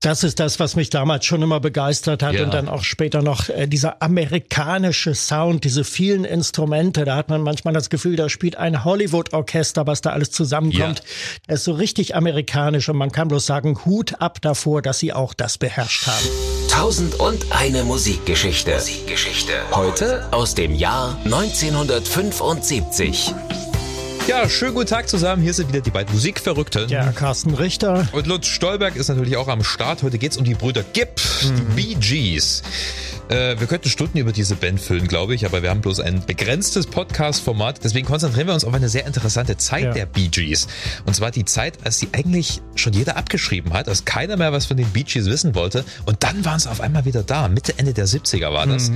Das ist das, was mich damals schon immer begeistert hat Ja. und dann auch später noch äh, dieser amerikanische Sound, diese vielen Instrumente. Da hat man manchmal das Gefühl, da spielt ein Hollywood-Orchester, was da alles zusammenkommt. Er ist so richtig amerikanisch und man kann bloß sagen, Hut ab davor, dass sie auch das beherrscht haben. Tausend und eine Musikgeschichte. Musikgeschichte. Heute aus dem Jahr 1975. Ja, schönen guten Tag zusammen. Hier sind wieder die beiden Musikverrückten. Ja, Carsten Richter. Und Lutz Stolberg ist natürlich auch am Start. Heute geht's um die Brüder Gibb, die Bee Gees. Äh, wir könnten Stunden über diese Band füllen, glaube ich, aber wir haben bloß ein begrenztes Podcast-Format. Deswegen konzentrieren wir uns auf eine sehr interessante Zeit Ja. der Bee Gees. Und zwar die Zeit, als die eigentlich schon jeder abgeschrieben hat, als keiner mehr was von den Bee Gees wissen wollte. Und dann waren sie auf einmal wieder da. Mitte, Ende der 70er war das.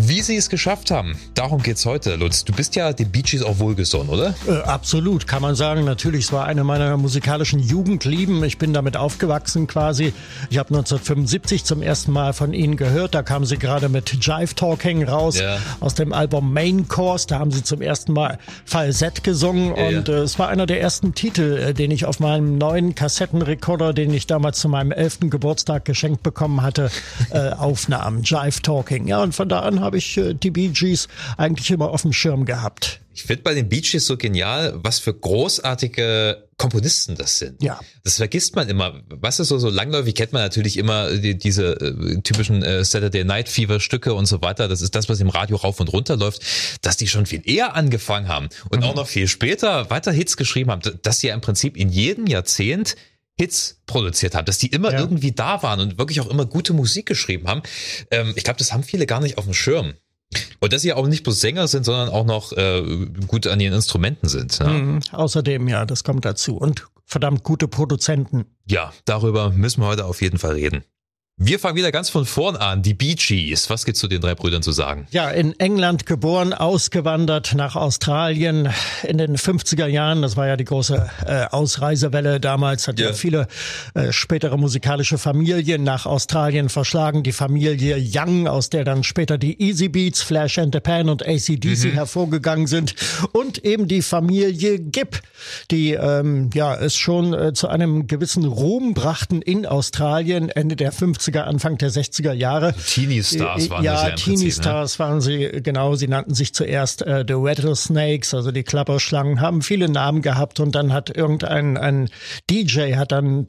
Wie sie es geschafft haben, darum geht's heute, Lutz. Du bist ja den Bee Gees auch wohlgesonnen, oder? Äh, absolut, kann man sagen. Natürlich, es war eine meiner musikalischen Jugendlieben. Ich bin damit aufgewachsen quasi. Ich habe 1975 zum ersten Mal von ihnen gehört. Da kamen sie gerade mit Jive Talking raus Ja. aus dem Album Main Course. Da haben sie zum ersten Mal Falsett gesungen Ja, und ja. äh, es war einer der ersten Titel, äh, den ich auf meinem neuen Kassettenrekorder, den ich damals zu meinem elften Geburtstag geschenkt bekommen hatte, äh, aufnahm. Jive Talking. Ja, und von da an habe ich äh, die Bee Gees eigentlich immer auf dem Schirm gehabt. Ich finde bei den Bee Gees so genial, was für großartige Komponisten das sind. Ja. Das vergisst man immer. Was ist so, so langläufig kennt man natürlich immer die, diese äh, typischen äh, Saturday Night Fever Stücke und so weiter. Das ist das, was im Radio rauf und runter läuft, dass die schon viel eher angefangen haben und auch noch viel später weiter Hits geschrieben haben, dass die ja im Prinzip in jedem Jahrzehnt Hits produziert haben, dass die immer Ja. irgendwie da waren und wirklich auch immer gute Musik geschrieben haben. Ähm, ich glaube, das haben viele gar nicht auf dem Schirm. Und dass sie auch nicht bloß Sänger sind, sondern auch noch äh, gut an ihren Instrumenten sind. Ja. Mhm. Außerdem, ja, das kommt dazu. Und verdammt gute Produzenten. ja, darüber müssen wir heute auf jeden Fall reden. Wir fangen wieder ganz von vorn an. Die Bee Gees. Was gibt's zu den drei Brüdern zu sagen? Ja, in England geboren, ausgewandert nach Australien in den 50er Jahren. Das war ja die große äh, Ausreisewelle damals. Hat ja, Ja. viele äh, spätere musikalische Familien nach Australien verschlagen. Die Familie Young, aus der dann später die Easy Beats, Flash and the Pan und ACDC hervorgegangen sind. Und eben die Familie Gibb, die ähm, ja es schon äh, zu einem gewissen Ruhm brachten in Australien Ende der 50er, Anfang der 60er Jahre. Teenie Stars waren ja, das ja im Teenie Prinzip, ne? Stars waren sie, genau. Sie nannten sich zuerst äh, The Rattlesnakes, also die Klapperschlangen, haben viele Namen gehabt und dann hat irgendein ein DJ hat dann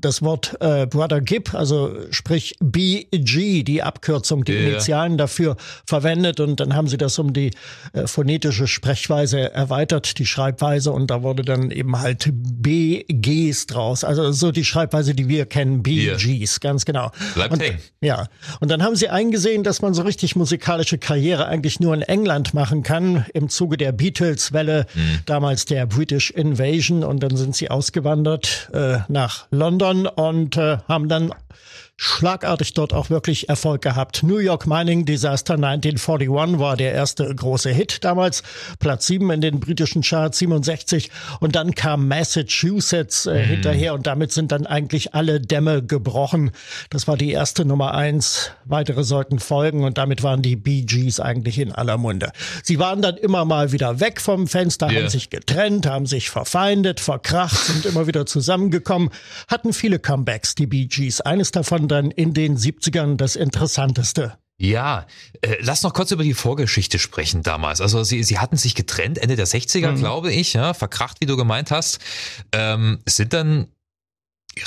das Wort äh, Brother Gibb, also sprich BG, die Abkürzung, die Ja. Initialen dafür verwendet und dann haben sie das um die äh, phonetische Sprechweise erweitert, die Schreibweise und da wurde dann eben halt BGs draus. Also so die Schreibweise, die wir kennen, BGs, ganz genau. Bleibt und, hängen. ja, und dann haben sie eingesehen, dass man so richtig musikalische Karriere eigentlich nur in England machen kann, im Zuge der Beatles-Welle, damals der British Invasion. Und dann sind sie ausgewandert äh, nach London und äh, haben dann schlagartig dort auch wirklich Erfolg gehabt. New York Mining Disaster 1941 war der erste große Hit damals, Platz 7 in den britischen Charts 67 und dann kam Massachusetts äh, hinterher und damit sind dann eigentlich alle Dämme gebrochen. Das war die erste Nummer eins. Weitere sollten folgen und damit waren die Bee Gees eigentlich in aller Munde. Sie waren dann immer mal wieder weg vom Fenster, Ja. haben sich getrennt, haben sich verfeindet, verkracht, sind immer wieder zusammengekommen, hatten viele Comebacks, die Bee Gees. Eines davon dann in den 70ern das interessanteste. Ja, äh, lass noch kurz über die Vorgeschichte sprechen damals. Also sie, sie hatten sich getrennt Ende der 60er, glaube ich, ja, verkracht, wie du gemeint hast. Ähm, sind dann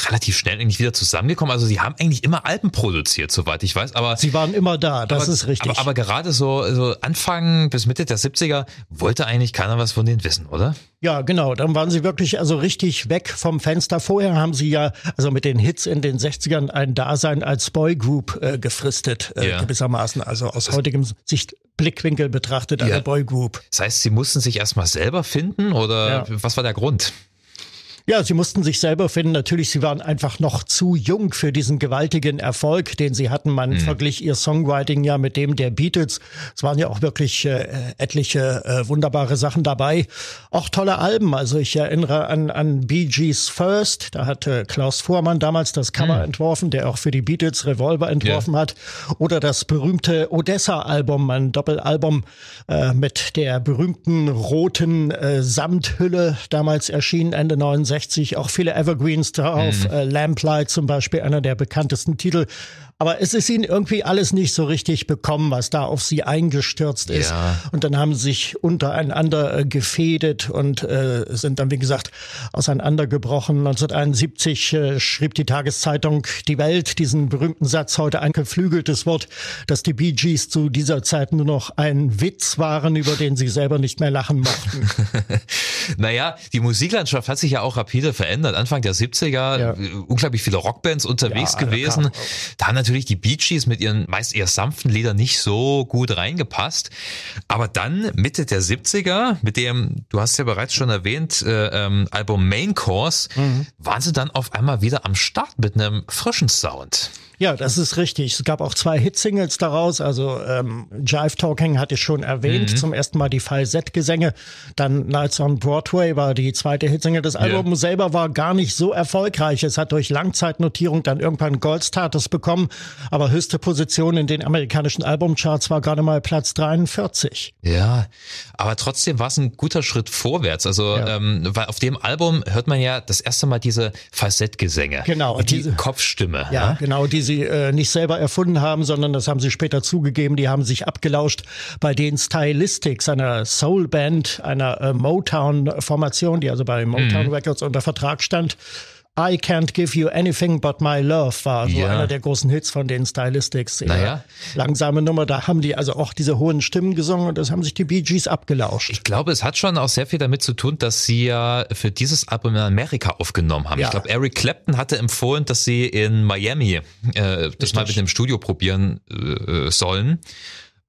relativ schnell eigentlich wieder zusammengekommen. Also sie haben eigentlich immer Alben produziert, soweit ich weiß. Aber Sie waren immer da, das aber, ist richtig. Aber, aber gerade so, so Anfang bis Mitte der 70er wollte eigentlich keiner was von denen wissen, oder? Ja, genau. Dann waren sie wirklich also richtig weg vom Fenster. Vorher haben sie ja, also mit den Hits in den 60ern, ein Dasein als Boygroup äh, gefristet, äh, Ja. gewissermaßen. Also aus heutigem Sicht Blickwinkel betrachtet Ja. eine Boygroup. Das heißt, sie mussten sich erstmal selber finden oder Ja. was war der Grund? Ja, sie mussten sich selber finden. Natürlich, sie waren einfach noch zu jung für diesen gewaltigen Erfolg, den sie hatten. Man verglich ihr Songwriting ja mit dem der Beatles. Es waren ja auch wirklich äh, etliche äh, wunderbare Sachen dabei. Auch tolle Alben. Also ich erinnere an, an Bee Gees First. Da hat äh, Klaus Vormann damals das Cover entworfen, der auch für die Beatles Revolver entworfen hat. Oder das berühmte Odessa-Album, ein Doppelalbum äh, mit der berühmten roten äh, Samthülle, damals erschienen Ende 69 1969, auch viele Evergreens drauf, mhm. äh, Lamplight zum Beispiel, einer der bekanntesten Titel. Aber es ist ihnen irgendwie alles nicht so richtig bekommen, was da auf sie eingestürzt ist. Ja. Und dann haben sie sich untereinander äh, gefädet und äh, sind dann, wie gesagt, auseinandergebrochen. 1971 äh, schrieb die Tageszeitung Die Welt diesen berühmten Satz, heute ein geflügeltes Wort, dass die Bee Gees zu dieser Zeit nur noch ein Witz waren, über den sie selber nicht mehr lachen mochten. naja, die Musiklandschaft hat sich ja auch rapide verändert. Anfang der 70er, ja. unglaublich viele Rockbands unterwegs ja, gewesen. Da haben natürlich die Bee Gees mit ihren meist eher sanften Liedern nicht so gut reingepasst. Aber dann Mitte der 70er, mit dem, du hast ja bereits schon erwähnt, äh, ähm, Album Main Course, mhm. waren sie dann auf einmal wieder am Start mit einem frischen Sound. Ja, das ist richtig. Es gab auch zwei Hitsingles daraus. Also ähm, Jive Talking hatte ich schon erwähnt. Mhm. Zum ersten Mal die Falsettgesänge. Dann Nights on Broadway war die zweite Hitsingle. Das Album yeah. selber war gar nicht so erfolgreich. Es hat durch Langzeitnotierung dann irgendwann Goldstatus bekommen. Aber höchste Position in den amerikanischen Albumcharts war gerade mal Platz 43. Ja, aber trotzdem war es ein guter Schritt vorwärts. Also ja. ähm, weil auf dem Album hört man ja das erste Mal diese Falsettgesänge. Genau. Und die diese, Kopfstimme. Ja, ja, genau. Diese sie äh, nicht selber erfunden haben, sondern das haben sie später zugegeben. Die haben sich abgelauscht bei den Stylistics einer Soul-Band, einer äh, Motown-Formation, die also bei Motown mhm. Records unter Vertrag stand. I Can't Give You Anything But My Love war so ja. einer der großen Hits von den Stylistics. Naja. Langsame Nummer, da haben die also auch diese hohen Stimmen gesungen und das haben sich die Bee Gees abgelauscht. Ich glaube, es hat schon auch sehr viel damit zu tun, dass sie ja für dieses Album in Amerika aufgenommen haben. Ja. Ich glaube, Eric Clapton hatte empfohlen, dass sie in Miami äh, das Richtig. mal mit dem Studio probieren äh, sollen.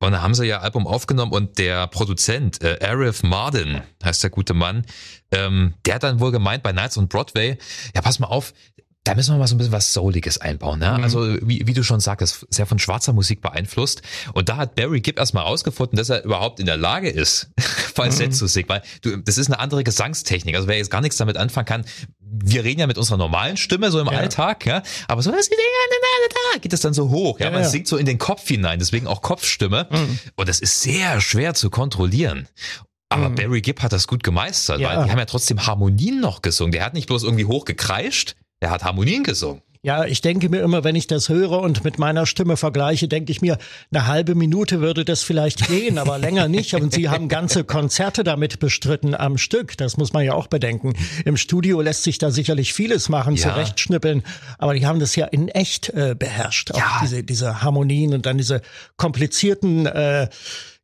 Und da haben sie ja Album aufgenommen und der Produzent, äh, Arif Marden, heißt der gute Mann, ähm, der hat dann wohl gemeint bei Nights on Broadway, ja pass mal auf, da müssen wir mal so ein bisschen was Souliges einbauen. Ne? Mhm. Also wie, wie du schon sagst, sehr von schwarzer Musik beeinflusst. Und da hat Barry Gibb erstmal rausgefunden, dass er überhaupt in der Lage ist, Falsett mhm. zu singen. Weil du, das ist eine andere Gesangstechnik. Also wer jetzt gar nichts damit anfangen kann, wir reden ja mit unserer normalen Stimme so im ja. Alltag, ja, aber so geht das dann so hoch, ja, man ja. singt so in den Kopf hinein, deswegen auch Kopfstimme mhm. und das ist sehr schwer zu kontrollieren. Aber mhm. Barry Gibb hat das gut gemeistert, ja. weil die haben ja trotzdem Harmonien noch gesungen. Der hat nicht bloß irgendwie hoch gekreischt, der hat Harmonien gesungen. Ja, ich denke mir immer, wenn ich das höre und mit meiner Stimme vergleiche, denke ich mir, eine halbe Minute würde das vielleicht gehen, aber länger nicht. Und Sie haben ganze Konzerte damit bestritten am Stück. Das muss man ja auch bedenken. Im Studio lässt sich da sicherlich vieles machen, ja. zurechtschnippeln, aber die haben das ja in echt äh, beherrscht. Auch ja. diese, diese Harmonien und dann diese komplizierten äh,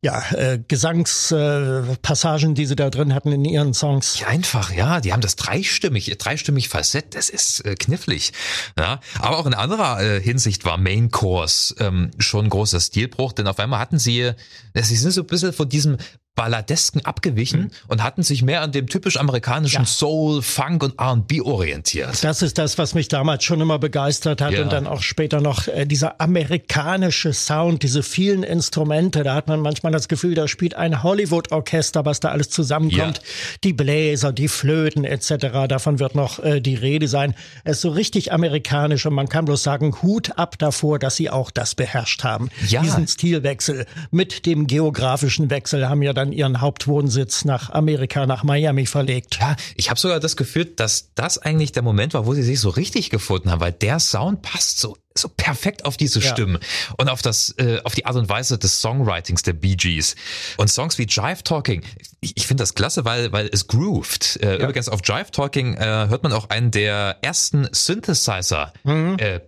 ja, äh, Gesangspassagen, äh, die sie da drin hatten in ihren Songs. Ja, einfach, ja, die haben das dreistimmig, dreistimmig Facett, das ist äh, knifflig. Ja, aber auch in anderer äh, Hinsicht war Main Course ähm, schon großer Stilbruch, denn auf einmal hatten sie, äh, sie sind so ein bisschen von diesem Balladesken abgewichen mhm. und hatten sich mehr an dem typisch amerikanischen ja. Soul, Funk und R&B orientiert. Das ist das, was mich damals schon immer begeistert hat ja. und dann auch später noch äh, dieser amerikanische Sound, diese vielen Instrumente, da hat man manchmal das Gefühl, da spielt ein Hollywood-Orchester, was da alles zusammenkommt. Ja. Die Bläser, die Flöten etc., davon wird noch äh, die Rede sein. Es ist so richtig amerikanisch und man kann bloß sagen, Hut ab davor, dass sie auch das beherrscht haben. Diesen Stilwechsel mit dem geografischen Wechsel haben ja dann ihren Hauptwohnsitz nach Amerika, nach Miami verlegt. Ja, ich habe sogar das Gefühl, dass das eigentlich der Moment war, wo sie sich so richtig gefunden haben, weil der Sound passt so so perfekt auf diese ja. Stimmen und auf das äh, auf die Art und Weise des Songwritings der Bee Gees und Songs wie Jive Talking ich, ich finde das klasse weil weil es grooved äh, ja. übrigens auf Jive Talking äh, hört man auch einen der ersten Synthesizer mhm. äh,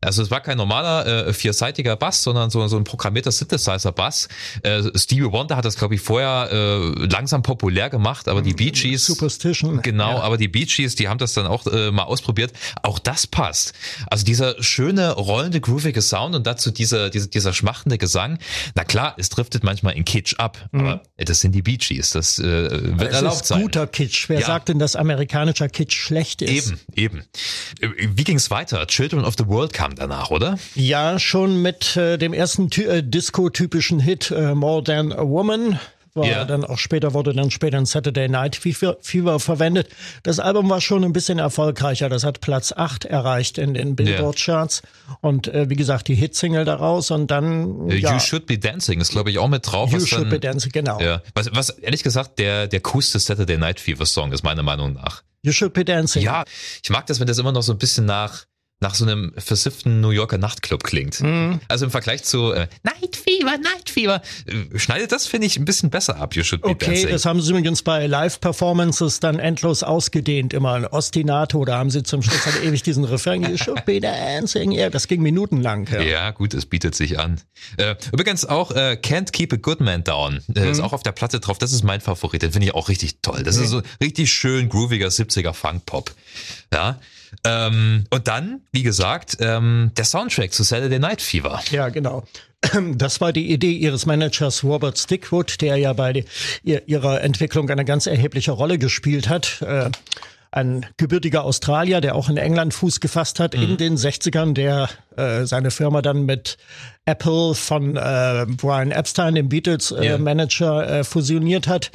also es war kein normaler äh, vierseitiger Bass sondern so so ein programmierter Synthesizer Bass äh, Stevie Wonder hat das glaube ich vorher äh, langsam populär gemacht aber die mhm. Bee Gees Superstition genau ja. aber die Bee Gees die haben das dann auch äh, mal ausprobiert auch das passt also dieser schöne schöne, rollende, groovige Sound und dazu dieser, dieser, dieser schmachtende Gesang. Na klar, es driftet manchmal in Kitsch ab, mhm. aber das sind die Bee Gees, das äh, wird es erlaubt ist sein. guter Kitsch. Wer ja. sagt denn, dass amerikanischer Kitsch schlecht ist? Eben, eben. Wie ging's weiter? Children of the World kam danach, oder? Ja, schon mit äh, dem ersten äh, Disco-typischen Hit äh, More Than a Woman war yeah. dann auch später, wurde dann später in Saturday Night Fever, verwendet. Das Album war schon ein bisschen erfolgreicher. Das hat Platz 8 erreicht in den Billboard-Charts. Yeah. Und äh, wie gesagt, die Hitsingle daraus und dann. Äh, ja, you Should Be Dancing ist, glaube ich, auch mit drauf. You Should dann, Be Dancing, genau. Ja. Was, was ehrlich gesagt der, der coolste Saturday Night Fever Song ist, meiner Meinung nach. You Should Be Dancing. Ja, ich mag das, wenn das immer noch so ein bisschen nach nach so einem versifften New Yorker Nachtclub klingt. Mhm. Also im Vergleich zu äh, Night Fever, Night Fever, äh, schneidet das, finde ich, ein bisschen besser ab. You should be okay, dancing. das haben sie übrigens bei Live-Performances dann endlos ausgedehnt, immer ein Ostinato, da haben sie zum Schluss halt ewig diesen Refrain, You should be dancing. Ja, das ging minutenlang. Ja, ja gut, es bietet sich an. Äh, übrigens auch äh, Can't Keep a Good Man Down. Äh, mhm. Ist auch auf der Platte drauf. Das ist mein Favorit. Den finde ich auch richtig toll. Das okay. ist so richtig schön grooviger 70er Funk-Pop. Ja. Ähm, und dann, wie gesagt, ähm, der Soundtrack zu Saturday Night Fever. Ja, genau. Das war die Idee ihres Managers Robert Stickwood, der ja bei ihrer Entwicklung eine ganz erhebliche Rolle gespielt hat. Äh, ein gebürtiger Australier, der auch in England Fuß gefasst hat mhm. in den 60ern, der äh, seine Firma dann mit Apple von äh, Brian Epstein, dem Beatles-Manager, äh, fusioniert hat.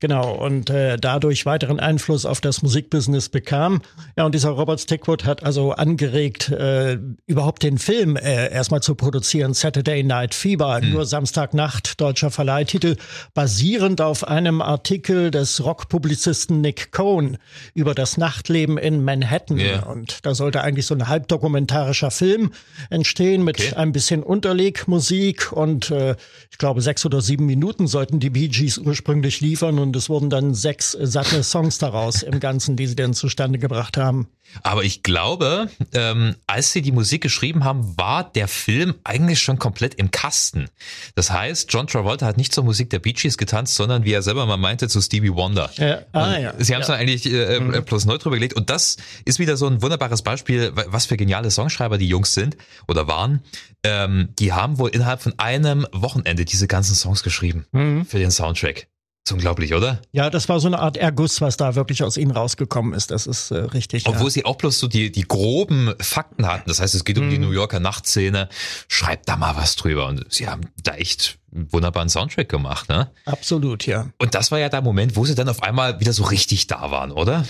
Genau, und äh, dadurch weiteren Einfluss auf das Musikbusiness bekam. Ja, und dieser Robert Stickwood hat also angeregt, äh, überhaupt den Film äh, erstmal zu produzieren, Saturday Night Fever, mhm. nur Samstagnacht, deutscher Verleihtitel, basierend auf einem Artikel des Rockpublizisten Nick Cohn über das Nachtleben in Manhattan. Yeah. Und da sollte eigentlich so ein halbdokumentarischer Film entstehen mit okay. ein bisschen Unterlegmusik und äh, ich glaube sechs oder sieben Minuten sollten die Bee Gees ursprünglich liefern und es wurden dann sechs satte Songs daraus im Ganzen, die sie dann zustande gebracht haben. Aber ich glaube, ähm, als sie die Musik geschrieben haben, war der Film eigentlich schon komplett im Kasten. Das heißt, John Travolta hat nicht zur Musik der Bee Gees getanzt, sondern wie er selber mal meinte, zu Stevie Wonder. Ja, ah, ja. Sie haben es ja. dann eigentlich äh, mhm. bloß neu drüber gelegt. Und das ist wieder so ein wunderbares Beispiel, was für geniale Songschreiber die Jungs sind oder waren. Ähm, die haben wohl innerhalb von einem Wochenende diese ganzen Songs geschrieben mhm. für den Soundtrack. Ist unglaublich, oder? Ja, das war so eine Art Erguss, was da wirklich aus ihnen rausgekommen ist. Das ist äh, richtig. Obwohl ja. sie auch bloß so die, die groben Fakten hatten. Das heißt, es geht um mhm. die New Yorker Nachtszene. Schreibt da mal was drüber. Und sie haben da echt einen wunderbaren Soundtrack gemacht, ne? Absolut, ja. Und das war ja der Moment, wo sie dann auf einmal wieder so richtig da waren, oder?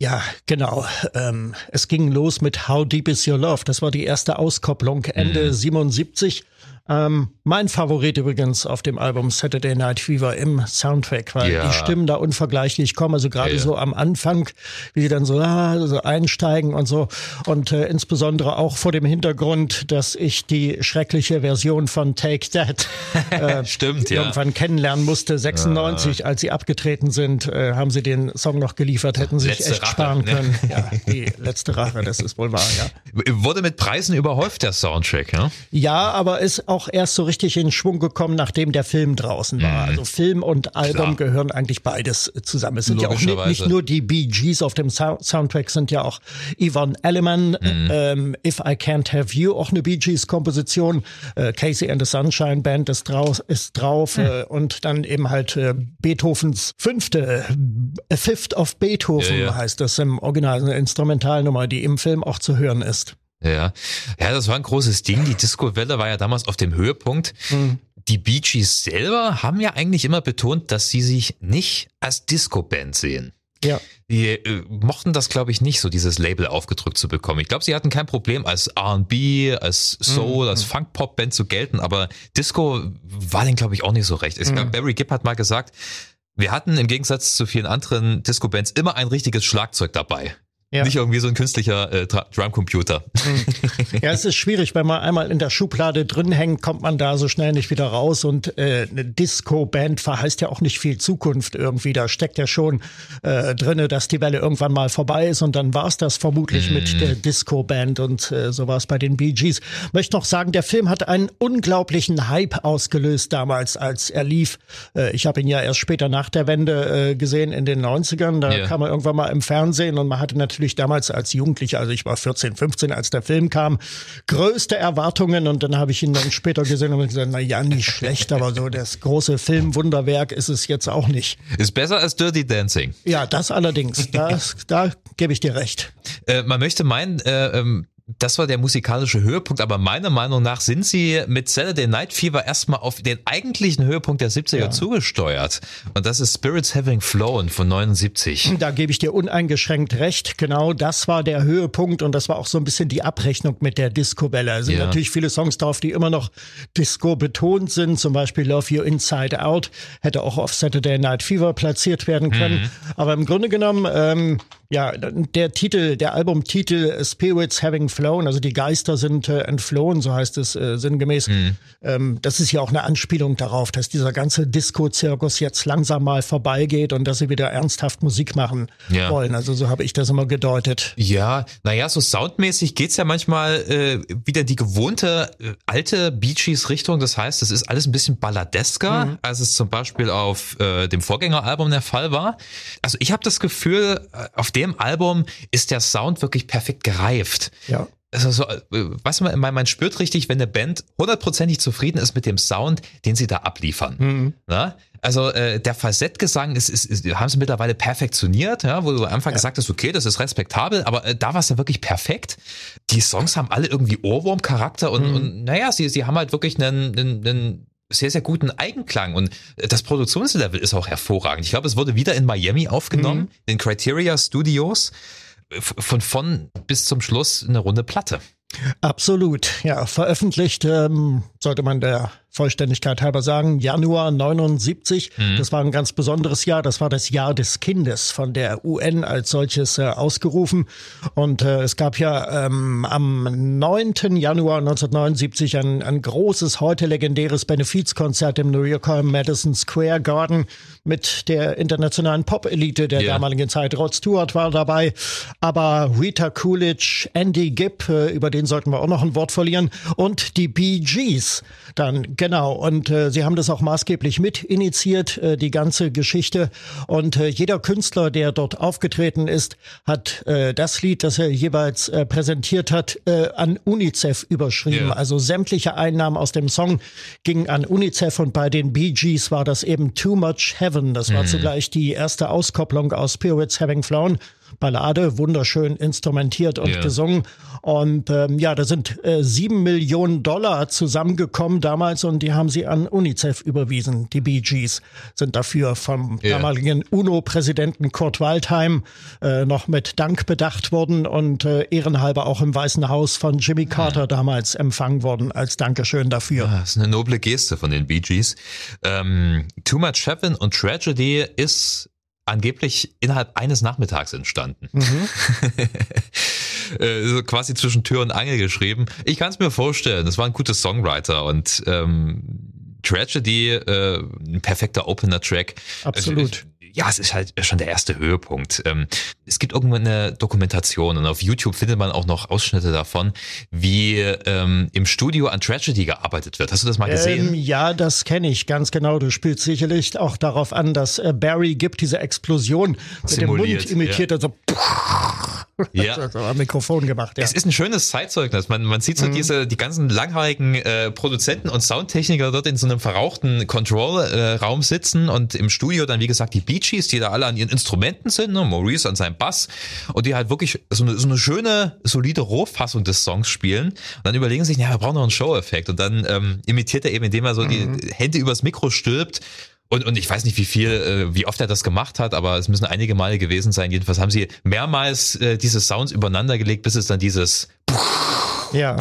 Ja, genau. Ähm, es ging los mit How Deep Is Your Love. Das war die erste Auskopplung Ende mhm. 77. Ähm, mein Favorit übrigens auf dem Album Saturday Night Fever im Soundtrack, weil ja. die Stimmen da unvergleichlich kommen. Also gerade ja, so am Anfang, wie sie dann so, ah, so einsteigen und so. Und äh, insbesondere auch vor dem Hintergrund, dass ich die schreckliche Version von Take That äh, Stimmt, irgendwann kennenlernen musste. 96, als sie abgetreten sind, äh, haben sie den Song noch geliefert, hätten sich letzte echt Rache, sparen ne? können. Ja, die letzte Rache, das ist wohl wahr, ja. Wurde mit Preisen überhäuft, der Soundtrack, ja? Ja, aber ist auch erst so richtig in Schwung gekommen, nachdem der Film draußen war. Mhm. Also Film und Album Klar. gehören eigentlich beides zusammen. Es sind ja auch nicht, nicht, nur die Bee Gees auf dem Soundtrack, sind ja auch Yvonne Elliman, mhm. ähm, If I Can't Have You, auch eine Bee Gees Komposition, äh, Casey and the Sunshine Band ist, draus, ist drauf mhm. äh, und dann eben halt äh, Beethovens fünfte, A Fifth of Beethoven ja, ja. heißt das im Original, eine Instrumentalnummer, die im Film auch zu hören ist. Ja. ja, das war ein großes Ding. Die Disco-Welle war ja damals auf dem Höhepunkt. Mhm. Die Bee Gees selber haben ja eigentlich immer betont, dass sie sich nicht als Disco-Band sehen. Ja. Die äh, mochten das, glaube ich, nicht, so dieses Label aufgedrückt zu bekommen. Ich glaube, sie hatten kein Problem, als R&B, als Soul, mhm. als Funk-Pop-Band zu gelten, aber Disco war denen, glaube ich, auch nicht so recht. Ich mhm. glaube, Barry Gibb hat mal gesagt, wir hatten im Gegensatz zu vielen anderen Disco-Bands immer ein richtiges Schlagzeug dabei. Ja. Nicht irgendwie so ein künstlicher äh, Drumcomputer. Hm. Ja, es ist schwierig, wenn man einmal in der Schublade drin hängt, kommt man da so schnell nicht wieder raus. Und äh, eine Disco-Band verheißt ja auch nicht viel Zukunft irgendwie. Da steckt ja schon äh, drinne, dass die Welle irgendwann mal vorbei ist. Und dann war es das vermutlich mm. mit der Disco-Band. Und äh, so war es bei den Bee Gees. Möchte noch sagen, der Film hat einen unglaublichen Hype ausgelöst damals, als er lief. Äh, ich habe ihn ja erst später nach der Wende äh, gesehen, in den 90ern. Da yeah. kam er irgendwann mal im Fernsehen und man hatte natürlich natürlich damals als Jugendlicher, also ich war 14, 15, als der Film kam, größte Erwartungen und dann habe ich ihn dann später gesehen und gesagt, na ja, nicht schlecht, aber so das große Filmwunderwerk ist es jetzt auch nicht. Ist besser als Dirty Dancing. Ja, das allerdings, das, da gebe ich dir recht. Äh, man möchte meinen, äh, ähm das war der musikalische Höhepunkt, aber meiner Meinung nach sind sie mit Saturday Night Fever erstmal auf den eigentlichen Höhepunkt der 70er ja. zugesteuert. Und das ist Spirits Having Flown von 79. Da gebe ich dir uneingeschränkt recht. Genau, das war der Höhepunkt und das war auch so ein bisschen die Abrechnung mit der Disco-Welle. Es sind ja. natürlich viele Songs drauf, die immer noch Disco betont sind. Zum Beispiel Love You Inside Out hätte auch auf Saturday Night Fever platziert werden können. Mhm. Aber im Grunde genommen, ähm, Ja, der Titel, der Albumtitel Spirits Having Flown, also die Geister sind äh, entflohen, so heißt es äh, sinngemäß. Mhm. Ähm, das ist ja auch eine Anspielung darauf, dass dieser ganze Disco-Zirkus jetzt langsam mal vorbeigeht und dass sie wieder ernsthaft Musik machen ja. wollen. Also so habe ich das immer gedeutet. Ja, naja, so soundmäßig geht's ja manchmal äh, wieder die gewohnte äh, alte Bee Richtung. Das heißt, es ist alles ein bisschen balladesker, mhm. als es zum Beispiel auf äh, dem Vorgängeralbum der Fall war. Also ich habe das Gefühl, äh, auf dem Album ist der Sound wirklich perfekt gereift. Ja. Also so, äh, was man, man, man spürt richtig, wenn eine Band hundertprozentig zufrieden ist mit dem Sound, den sie da abliefern. Mhm. Na? Also äh, der Falsettgesang ist, ist, ist, haben sie mittlerweile perfektioniert, ja, wo du am Anfang ja. gesagt hast, okay, das ist respektabel, aber äh, da war es ja wirklich perfekt. Die Songs haben alle irgendwie Ohrwurm-Charakter und, mhm. und naja, sie, sie haben halt wirklich einen, einen, einen sehr, sehr guten Eigenklang und das Produktionslevel ist auch hervorragend. Ich glaube, es wurde wieder in Miami aufgenommen, mhm. in Criteria Studios. Von von bis zum Schluss eine runde Platte. Absolut, ja. Veröffentlicht ähm, sollte man der Vollständigkeit halber sagen, Januar 79. Mhm. Das war ein ganz besonderes Jahr. Das war das Jahr des Kindes von der UN als solches äh, ausgerufen. Und äh, es gab ja ähm, am 9. Januar 1979 ein, ein großes, heute legendäres Benefizkonzert im New Yorker Madison Square Garden mit der internationalen Pop-Elite der yeah. damaligen Zeit. Rod Stewart war dabei, aber Rita Coolidge, Andy Gibb, äh, über den sollten wir auch noch ein Wort verlieren, und die Bee Gees dann Genau, und äh, Sie haben das auch maßgeblich mit initiiert, äh, die ganze Geschichte. Und äh, jeder Künstler, der dort aufgetreten ist, hat äh, das Lied, das er jeweils äh, präsentiert hat, äh, an UNICEF überschrieben. Yeah. Also sämtliche Einnahmen aus dem Song gingen an UNICEF und bei den Bee Gees war das eben Too Much Heaven. Das war mm. zugleich die erste Auskopplung aus Spirits Having Flown. Ballade, wunderschön instrumentiert und yeah. gesungen. Und ähm, ja, da sind äh, sieben Millionen Dollar zusammengekommen damals und die haben sie an UNICEF überwiesen. Die Bee Gees sind dafür vom yeah. damaligen UNO-Präsidenten Kurt Waldheim äh, noch mit Dank bedacht worden und äh, ehrenhalber auch im Weißen Haus von Jimmy Carter mhm. damals empfangen worden als Dankeschön dafür. Ja, das ist eine noble Geste von den Bee Gees. Ähm, Too Much Heaven und Tragedy ist angeblich innerhalb eines Nachmittags entstanden. Mhm. äh, quasi zwischen Tür und Angel geschrieben. Ich kann es mir vorstellen, das war ein guter Songwriter und ähm, Tragedy, äh, ein perfekter Opener-Track. Absolut ja, es ist halt schon der erste Höhepunkt. Ähm, es gibt irgendwann eine Dokumentation und auf YouTube findet man auch noch Ausschnitte davon, wie ähm, im Studio an Tragedy gearbeitet wird. Hast du das mal gesehen? Ähm, ja, das kenne ich ganz genau. Du spielst sicherlich auch darauf an, dass äh, Barry gibt diese Explosion mit dem Mund imitiert, ja. also ja. am Mikrofon gemacht. Ja. Es ist ein schönes Zeitzeugnis. Man, man sieht so mhm. diese die ganzen langhaarigen äh, Produzenten und Soundtechniker dort in so einem verrauchten Control-Raum äh, sitzen und im Studio dann wie gesagt die Beach Beachies, die da alle an ihren Instrumenten sind, ne? Maurice an seinem Bass und die halt wirklich so eine, so eine schöne, solide Rohfassung des Songs spielen und dann überlegen sich, ja, wir brauchen noch einen Show-Effekt und dann ähm, imitiert er eben, indem er so mhm. die Hände übers Mikro stülpt und, und ich weiß nicht, wie viel, äh, wie oft er das gemacht hat, aber es müssen einige Male gewesen sein. Jedenfalls haben sie mehrmals äh, diese Sounds übereinander gelegt, bis es dann dieses ja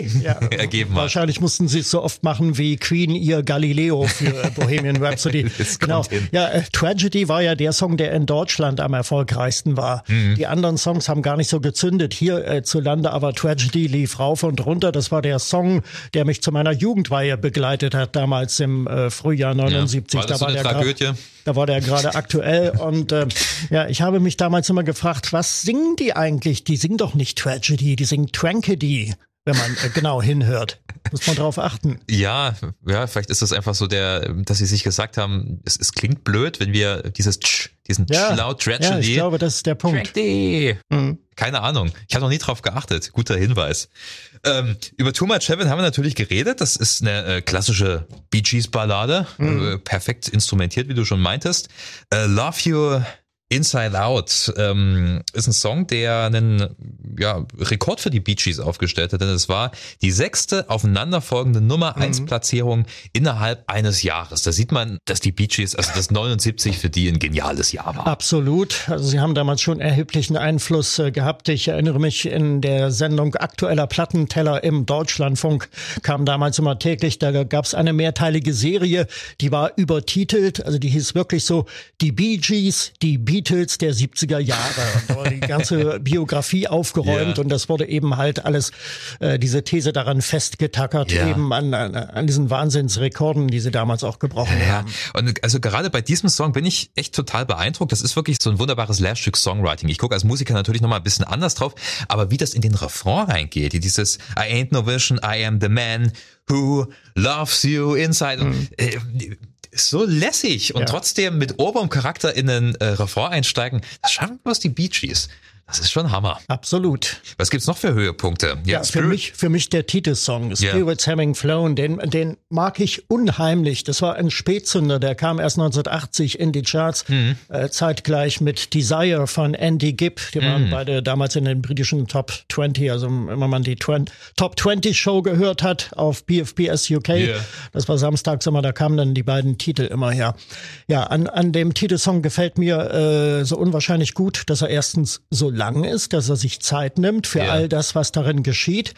ja, ergeben hat. Wahrscheinlich mussten sie es so oft machen wie Queen ihr Galileo für Bohemian Rhapsody. genau. Ja, äh, Tragedy war ja der Song, der in Deutschland am erfolgreichsten war. Mhm. Die anderen Songs haben gar nicht so gezündet hier äh, zu Lande, aber Tragedy lief rauf und runter. Das war der Song, der mich zu meiner Jugendweihe begleitet hat, damals im äh, Frühjahr 79. Ja, war da, war der? Grad, da war der gerade aktuell und äh, ja, ich habe mich damals immer gefragt, was singen die eigentlich? Die singen doch nicht Tragedy, die singen Trankedy wenn man äh, genau hinhört. Muss man drauf achten. Ja, ja, vielleicht ist das einfach so der, dass sie sich gesagt haben, es, es klingt blöd, wenn wir dieses Tsch, diesen ja, laut Tragedy. Ja, ich glaube, das ist der Punkt. Mhm. Keine Ahnung. Ich habe noch nie drauf geachtet. Guter Hinweis. Ähm, über Too Much Heaven haben wir natürlich geredet. Das ist eine äh, klassische Bee Gees Ballade. Mhm. Äh, perfekt instrumentiert, wie du schon meintest. Äh, Love You Inside Out ähm, ist ein Song, der einen ja, Rekord für die Bee Gees aufgestellt hat, denn es war die sechste aufeinanderfolgende Nummer 1 mhm. Platzierung innerhalb eines Jahres. Da sieht man, dass die Bee Gees, also das 79 für die ein geniales Jahr war. Absolut. Also sie haben damals schon erheblichen Einfluss äh, gehabt. Ich erinnere mich in der Sendung Aktueller Plattenteller im Deutschlandfunk kam damals immer täglich, da gab es eine mehrteilige Serie, die war übertitelt, also die hieß wirklich so, die Bee Gees, die Bee Beatles der 70er Jahre. Und da war die ganze Biografie aufgeräumt Ja. und das wurde eben halt alles, äh, diese These daran festgetackert, Ja. eben an, an, an diesen Wahnsinnsrekorden, die sie damals auch gebrochen Ja, haben. und also gerade bei diesem Song bin ich echt total beeindruckt. Das ist wirklich so ein wunderbares Lehrstück Songwriting. Ich gucke als Musiker natürlich nochmal ein bisschen anders drauf, aber wie das in den Refrain reingeht, dieses I ain't no vision, I am the man who loves you inside. Äh, ist so lässig und Ja. trotzdem mit Ohrwurm-Charakter in den äh, Refrain einsteigen, das schaffen bloß die Bee Gees. Das ist schon Hammer. Absolut. Was gibt's noch für Höhepunkte? Ja, für Spirit- mich, für mich der Titelsong, Ja. Spirits Having Flown, den, den mag ich unheimlich. Das war ein Spätzünder, der kam erst 1980 in die Charts, Mhm. äh, zeitgleich mit Desire von Andy Gibb. Die waren Mhm. beide damals in den britischen Top 20, also wenn man die Twen Top 20 Show gehört hat auf BFBS UK. Ja. Das war samstags immer, da kamen dann die beiden Titel immer her. Ja, an, an dem Titelsong gefällt mir äh, so unwahrscheinlich gut, dass er erstens so lang ist, dass er sich Zeit nimmt für Ja. all das, was darin geschieht.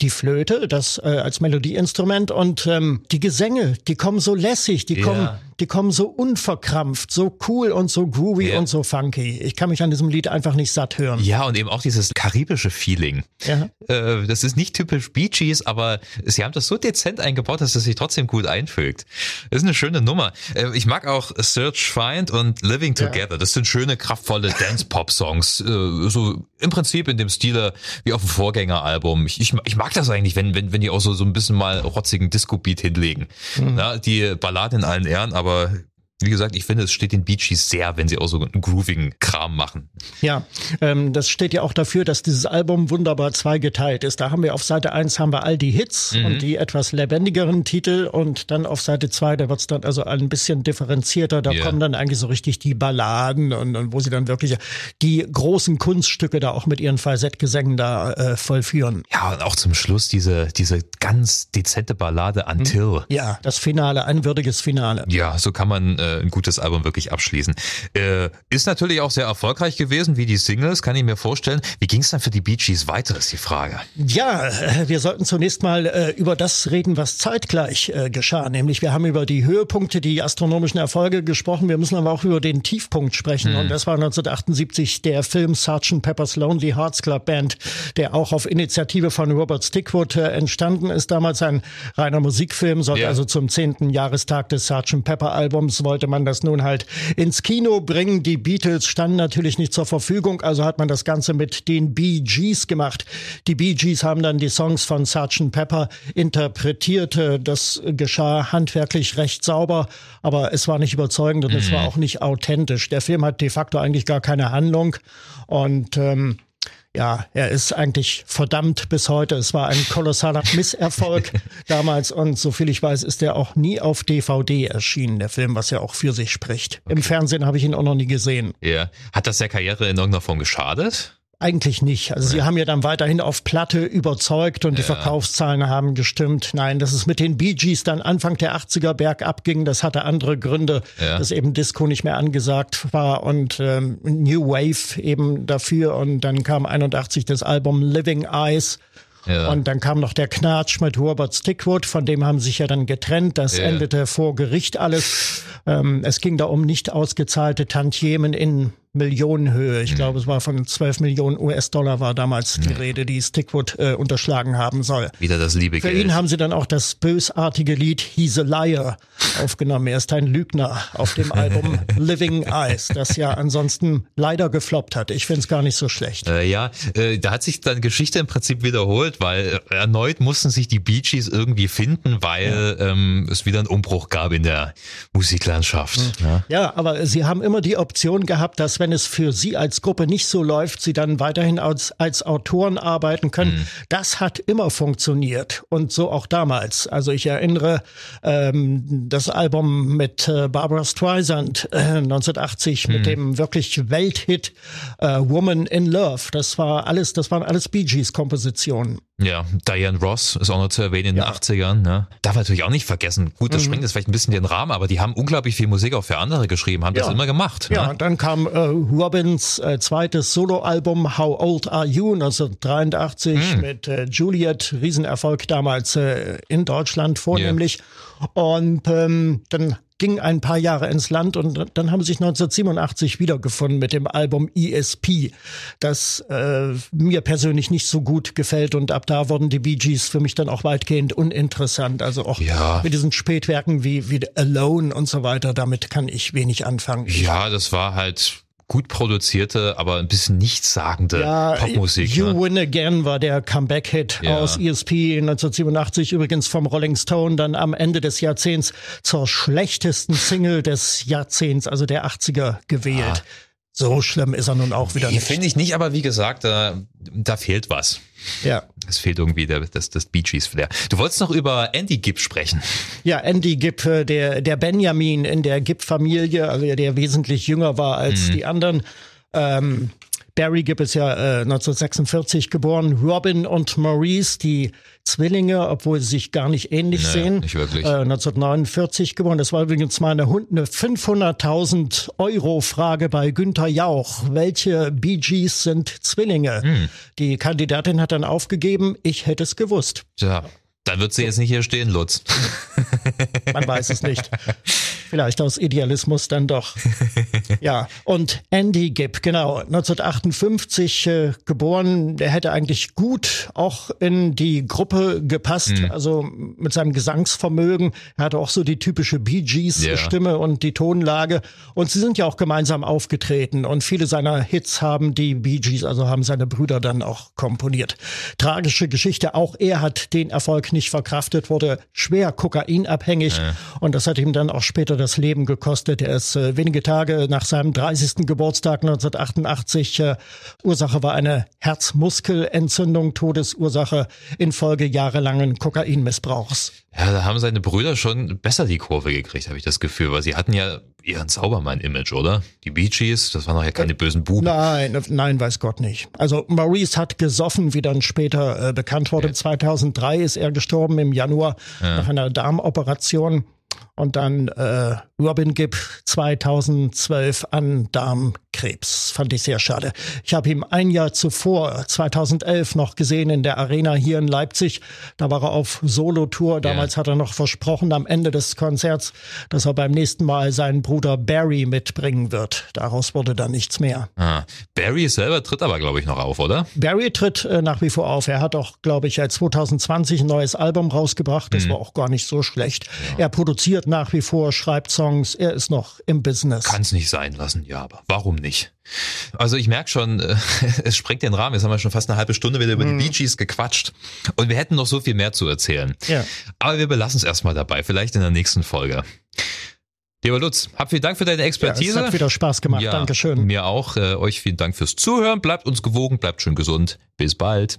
Die Flöte, das äh, als Melodieinstrument und ähm, die Gesänge, die kommen so lässig, die Ja. kommen, die kommen so unverkrampft, so cool und so groovy Ja. und so funky. Ich kann mich an diesem Lied einfach nicht satt hören. Ja, und eben auch dieses karibische Feeling. Ja. Äh, das ist nicht typisch Bee Gees, aber sie haben das so dezent eingebaut, dass es sich trotzdem gut einfügt. Das ist eine schöne Nummer. Äh, ich mag auch Search, Find und Living Together. Das sind schöne, kraftvolle Dance-Pop-Songs. Äh, so im Prinzip in dem Stile wie auf dem Vorgängeralbum. Ich, ich, ich mag das eigentlich, wenn, wenn, wenn die auch so, so ein bisschen mal rotzigen Disco-Beat hinlegen. Ja, die Ballade in allen Ehren, aber aber wie gesagt, ich finde, es steht den Bee Gees sehr, wenn sie auch so einen groovigen Kram machen. Ja, ähm, das steht ja auch dafür, dass dieses Album wunderbar zweigeteilt ist. Da haben wir auf Seite 1 haben wir all die Hits Mhm. und die etwas lebendigeren Titel und dann auf Seite 2, da wird's dann also ein bisschen differenzierter. Da Ja. kommen dann eigentlich so richtig die Balladen und, und wo sie dann wirklich die großen Kunststücke da auch mit ihren Falsettgesängen da äh, vollführen. Ja, und auch zum Schluss diese, diese ganz dezente Ballade Until. Ja, das Finale, ein würdiges Finale. Ja, so kann man äh, ein gutes Album wirklich abschließen. Äh, ist natürlich auch sehr erfolgreich gewesen, wie die Singles, kann ich mir vorstellen. Wie ging es dann für die Bee Gees weiter, ist die Frage. Ja, äh, wir sollten zunächst mal äh, über das reden, was zeitgleich äh, geschah. Nämlich wir haben über die Höhepunkte, die astronomischen Erfolge gesprochen. Wir müssen aber auch über den Tiefpunkt sprechen. Und das war 1978 der Film Sgt. Pepper's Lonely Hearts Club Band, der auch auf Initiative von Robert Stickwood äh, entstanden ist. Damals ein reiner Musikfilm, sollte Ja. also zum zehnten Jahrestag des Sgt. Pepper Albums wollte man das nun halt ins Kino bringen. Die Beatles standen natürlich nicht zur Verfügung, also hat man das Ganze mit den Bee Gees gemacht. Die Bee Gees haben dann die Songs von Sgt. Pepper interpretiert. Das geschah handwerklich recht sauber, aber es war nicht überzeugend und es war auch nicht authentisch. Der Film hat de facto eigentlich gar keine Handlung und ähm, ja, er ist eigentlich verdammt bis heute. Es war ein kolossaler Misserfolg damals und soviel ich weiß, ist er auch nie auf DVD erschienen, der Film, was ja auch für sich spricht. Im Fernsehen habe ich ihn auch noch nie gesehen. Ja. Hat das der Karriere in irgendeiner Form geschadet? Eigentlich nicht. Also sie haben ja dann weiterhin auf Platte überzeugt und die Verkaufszahlen haben gestimmt. Nein, dass es mit den Bee Gees dann Anfang der 80er bergab ging, das hatte andere Gründe, Ja. dass eben Disco nicht mehr angesagt war und ähm, New Wave eben dafür. Und dann kam 81 das Album Living Eyes. Ja. Und dann kam noch der Knatsch mit Robert Stickwood, von dem haben sie sich ja dann getrennt. Das Ja. endete vor Gericht alles. Ähm, es ging da um nicht ausgezahlte Tantiemen in Millionenhöhe. Ich glaube, es war von 12 Millionen US-Dollar war damals die Rede, die Stickwood äh, unterschlagen haben soll. Wieder das liebe Für Geld. ihn haben sie dann auch das bösartige Lied He's a Liar aufgenommen. Er ist ein Lügner auf dem Album Living Eyes, das ja ansonsten leider gefloppt hat. Ich finde es gar nicht so schlecht. Äh, ja, äh, da hat sich dann Geschichte im Prinzip wiederholt, weil erneut mussten sich die Bee Gees irgendwie finden, weil ähm, es wieder einen Umbruch gab in der Musiklandschaft. Ja. Ja, aber sie haben immer die Option gehabt, dass wenn es für sie als Gruppe nicht so läuft, sie dann weiterhin als, als Autoren arbeiten können. Das hat immer funktioniert und so auch damals. Also ich erinnere ähm, das Album mit äh, Barbara Streisand äh, 1980 mit dem wirklich Welthit äh, Woman in Love. Das war alles, das waren alles Bee Gees Kompositionen. Ja, Diane Ross ist auch noch zu erwähnen in den 80ern. Ne? Darf man natürlich auch nicht vergessen. Gut, Mhm. das sprengt jetzt vielleicht ein bisschen den Rahmen, aber die haben unglaublich viel Musik auch für andere geschrieben, haben das Ja. immer gemacht. Ja, Ne? und dann kam äh, Robins äh, zweites Soloalbum How Old Are You 1983 mit äh, Juliet, Riesenerfolg damals äh, in Deutschland vornehmlich. Und ähm, dann ging ein paar Jahre ins Land und dann haben sie sich 1987 wiedergefunden mit dem Album ESP, das äh, mir persönlich nicht so gut gefällt und ab da wurden die Bee Gees für mich dann auch weitgehend uninteressant. Also auch Ja. mit diesen Spätwerken wie, wie Alone und so weiter, damit kann ich wenig anfangen. Ja, das war halt gut produzierte, aber ein bisschen nichtssagende Ja, Popmusik. You ne? Win Again war der Comeback-Hit Ja. aus ESP 1987, übrigens vom Rolling Stone, dann am Ende des Jahrzehnts zur schlechtesten Single des Jahrzehnts, also der 80er, gewählt. So schlimm ist er nun auch wieder Die nicht. finde ich nicht, aber wie gesagt, da, da fehlt was. Ja. Es fehlt irgendwie der, das, das Bee Gees Flair. Du wolltest noch über Andy Gibb sprechen. Ja, Andy Gibb, äh, der, der Benjamin in der Gibb-Familie, also der wesentlich jünger war als die anderen. Ähm, Barry Gibb ist ja äh, 1946 geboren. Robin und Maurice, die Zwillinge, obwohl sie sich gar nicht ähnlich Nee, sehen. nicht wirklich. Äh, 1949 geboren. Das war übrigens mal eine, Hund- eine 500.000 Euro Frage bei Günther Jauch. Welche Bee Gees sind Zwillinge? Hm. Die Kandidatin hat dann aufgegeben, ich hätte es gewusst. Tja, dann wird sie jetzt nicht hier stehen, Lutz. Man weiß es nicht. Vielleicht aus Idealismus dann doch. Ja, und Andy Gibb, genau, 1958 äh, geboren. Der hätte eigentlich gut auch in die Gruppe gepasst. Also mit seinem Gesangsvermögen. Er hatte auch so die typische Bee Gees Ja. Stimme und die Tonlage. Und sie sind ja auch gemeinsam aufgetreten. Und viele seiner Hits haben die Bee Gees, also haben seine Brüder dann auch komponiert. Tragische Geschichte. Auch er hat den Erfolg nicht verkraftet, wurde schwer kokainabhängig. Und das hat ihm dann auch später das Leben gekostet. Er ist äh, wenige Tage nach seinem 30. Geburtstag 1988. Äh, Ursache war eine Herzmuskelentzündung, Todesursache infolge jahrelangen Kokainmissbrauchs. Ja, da haben seine Brüder schon besser die Kurve gekriegt, habe ich das Gefühl, weil sie hatten ja ihren Saubermann-Image, oder? Die Bee Gees, das waren doch ja keine bösen Buben. Nein, nein, weiß Gott nicht. Also Maurice hat gesoffen, wie dann später äh, bekannt wurde. 2003 ist er gestorben im Januar nach einer Darmoperation. Und dann äh, Robin Gibb 2012 an Darmkrebs. Fand ich sehr schade. Ich habe ihn ein Jahr zuvor, 2011, noch gesehen in der Arena hier in Leipzig. Da war er auf Solo-Tour. Damals hat er noch versprochen am Ende des Konzerts, dass er beim nächsten Mal seinen Bruder Barry mitbringen wird. Daraus wurde dann nichts mehr. Ah, Barry selber tritt aber, glaube ich, noch auf, oder? Barry tritt äh, nach wie vor auf. Er hat auch, glaube ich, äh, 2020 ein neues Album rausgebracht. Das war auch gar nicht so schlecht. Er produziert nach wie vor, schreibt Songs. Er ist noch im Business. Kann es nicht sein lassen, ja, aber warum nicht? Also ich merke schon, äh, es sprengt den Rahmen. Jetzt haben wir schon fast eine halbe Stunde wieder über die Bee Gees gequatscht. Und wir hätten noch so viel mehr zu erzählen. Ja. Aber wir belassen es erstmal dabei, vielleicht in der nächsten Folge. Lieber Lutz, hab vielen Dank für deine Ja, Expertise. es hat wieder Spaß gemacht. Ja, Dankeschön. Mir auch. Äh, euch vielen Dank fürs Zuhören. Bleibt uns gewogen, bleibt schön gesund. Bis bald.